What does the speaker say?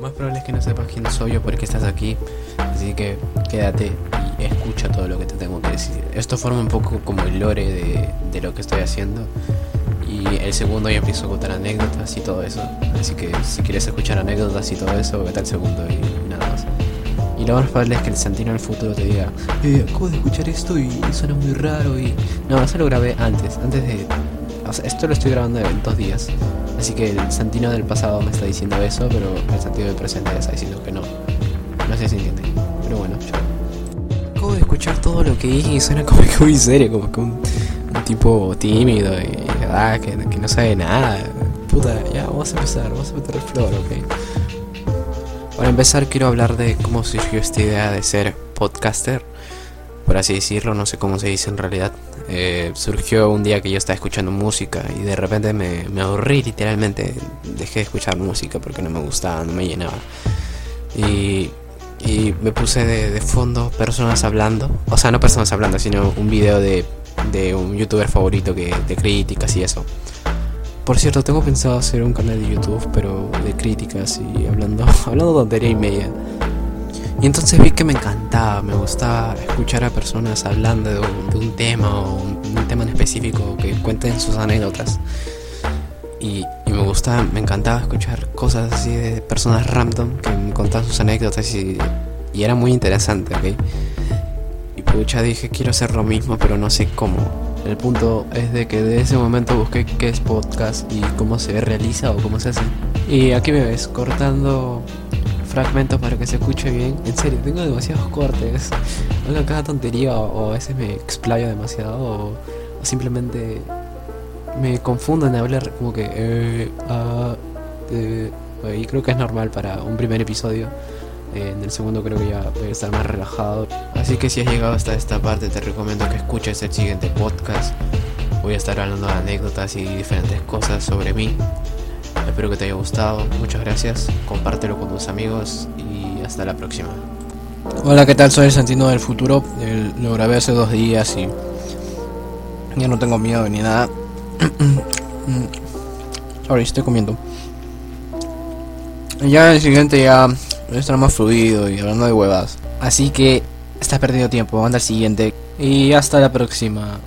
Lo más probable es que no sepas quién soy o por qué estás aquí, así que quédate y escucha todo lo que te tengo que decir. Esto forma un poco como el lore de, de lo que estoy haciendo. Y el segundo ya empiezo a contar anécdotas y todo eso. Así que si quieres escuchar anécdotas y todo eso, vete al segundo y nada más. Y lo más probable es que el Santino del futuro te diga, eh, acabo de escuchar esto y suena muy raro y... No, eso lo grabé antes, antes de... O sea, esto lo estoy grabando en dos días. Así que el Santino del pasado me está diciendo eso, pero el Santino del presente está diciendo que no. No sé si entiende. Pero bueno, yo... Acabo de escuchar todo lo que dije y suena como que muy serio, como que un, un tipo tímido y ah, que, que no sabe nada. Puta, ya, vamos a empezar, vamos a meter el flor, ok. Para empezar quiero hablar de cómo surgió esta idea de ser podcaster, por así decirlo, no sé cómo se dice en realidad. Eh, surgió un día que yo estaba escuchando música y de repente me, me aburrí literalmente, dejé de escuchar música porque no me gustaba, no me llenaba. Y, y me puse de, fondo personas hablando, o sea, no personas hablando, sino un video de, de un youtuber favorito que de críticas y eso. Por cierto, tengo pensado hacer un canal de YouTube, pero de críticas y hablando, hablando tontería y media. Y entonces vi que me encantaba, me gustaba escuchar a personas hablando de un, de un tema o un, un, tema en específico que cuenten sus anécdotas. Y, y, me gustaba, me encantaba escuchar cosas así de personas random que me contaban sus anécdotas y, y era muy interesante, ¿ok? Y pucha, dije quiero hacer lo mismo, pero no sé cómo. El punto es de que de ese momento busqué qué es podcast y cómo se realiza o cómo se hace. Y aquí me ves cortando fragmentos para que se escuche bien. En serio, tengo demasiados cortes. Hago cada tontería o, a veces me explayo demasiado o, o, simplemente me confundo en hablar como que... Eh, uh, eh, y creo que es normal para un primer episodio. Eh, en el segundo creo que ya voy a estar más relajado. Así que si has llegado hasta esta parte te recomiendo que escuches el siguiente podcast. Voy a estar hablando de anécdotas y diferentes cosas sobre mí. Espero que te haya gustado. Muchas gracias. Compártelo con tus amigos y hasta la próxima. Hola, ¿qué tal? Soy el Santino del futuro. Lo grabé hace dos días y ya no tengo miedo ni nada. Ahora estoy comiendo. Ya el siguiente ya estar más fluido y hablando de huevas. Así que estás perdiendo tiempo, anda al siguiente y hasta la próxima.